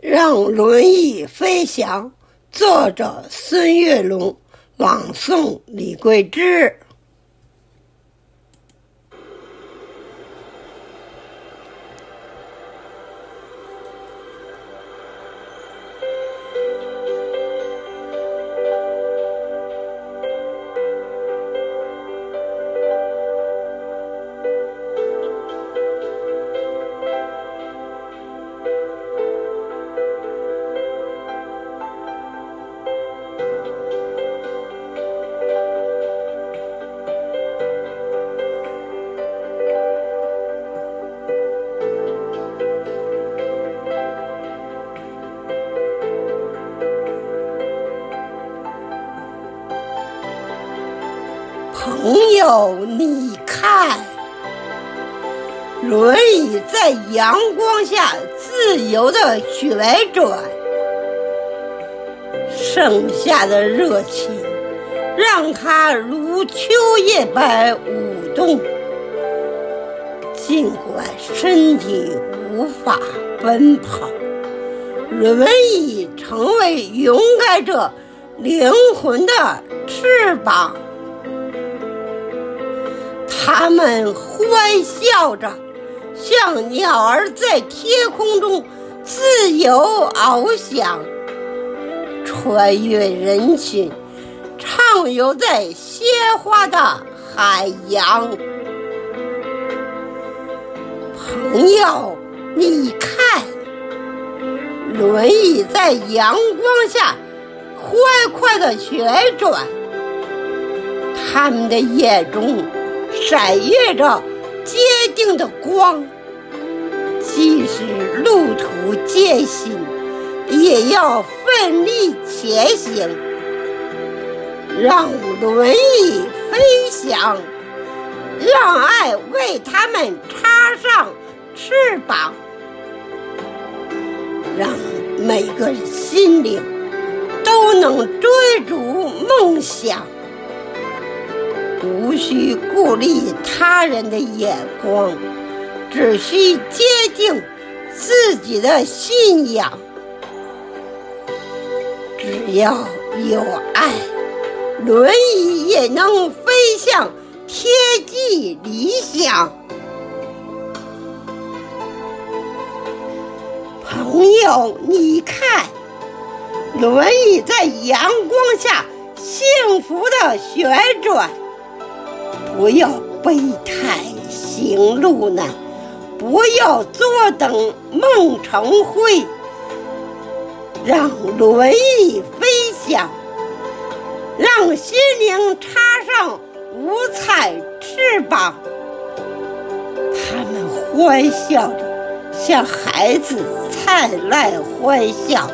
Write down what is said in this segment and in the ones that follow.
让轮椅飞翔。作者：孙月龙，朗诵：李桂枝。朋友，你看，轮椅在阳光下自由的旋转，盛夏的热情让它如秋叶般舞动。尽管身体无法奔跑，轮椅成为勇敢者灵魂的翅膀。他们欢笑着，像鸟儿在天空中自由翱翔，穿越人群，畅游在鲜花的海洋。朋友，你看，轮椅在阳光下欢快的旋转，他们的眼中。闪耀着坚定的光，即使路途艰辛，也要奋力前行。让轮椅飞翔，让爱为他们插上翅膀，让每个心灵都能追逐梦想。无需顾虑他人的眼光，只需坚定自己的信仰。只要有爱，轮椅也能飞向天际理想。朋友，你看，轮椅在阳光下幸福的旋转。不要悲叹行路难，不要坐等梦成灰。让轮椅飞翔，让心灵插上五彩翅膀。他们欢笑着，像孩子灿烂欢笑；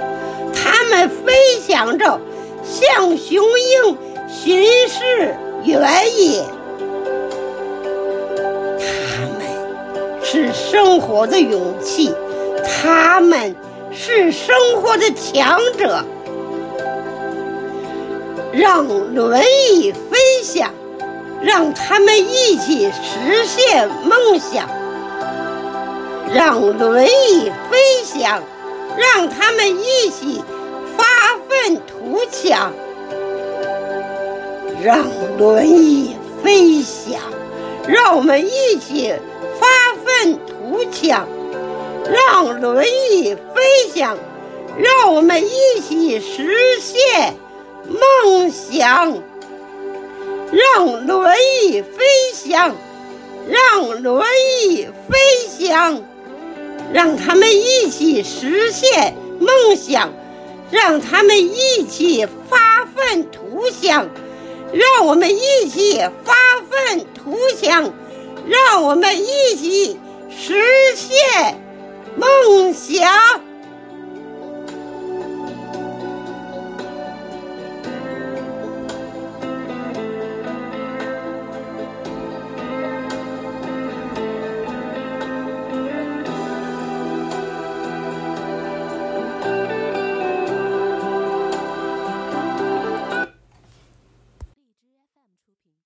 他们飞翔着，像雄鹰巡视原野。是生活的勇气，他们是生活的强者。让轮椅飞翔，让他们一起实现梦想。让轮椅飞翔，让他们一起发愤图强。让轮椅飞翔，让我们一起。发愤图强，让轮椅飞翔，让我们一起实现梦想。让轮椅飞翔，让轮椅飞翔，让他们一起实现梦想，让他们一起发愤图强，让我们一起发愤图强。让我们一起实现梦想。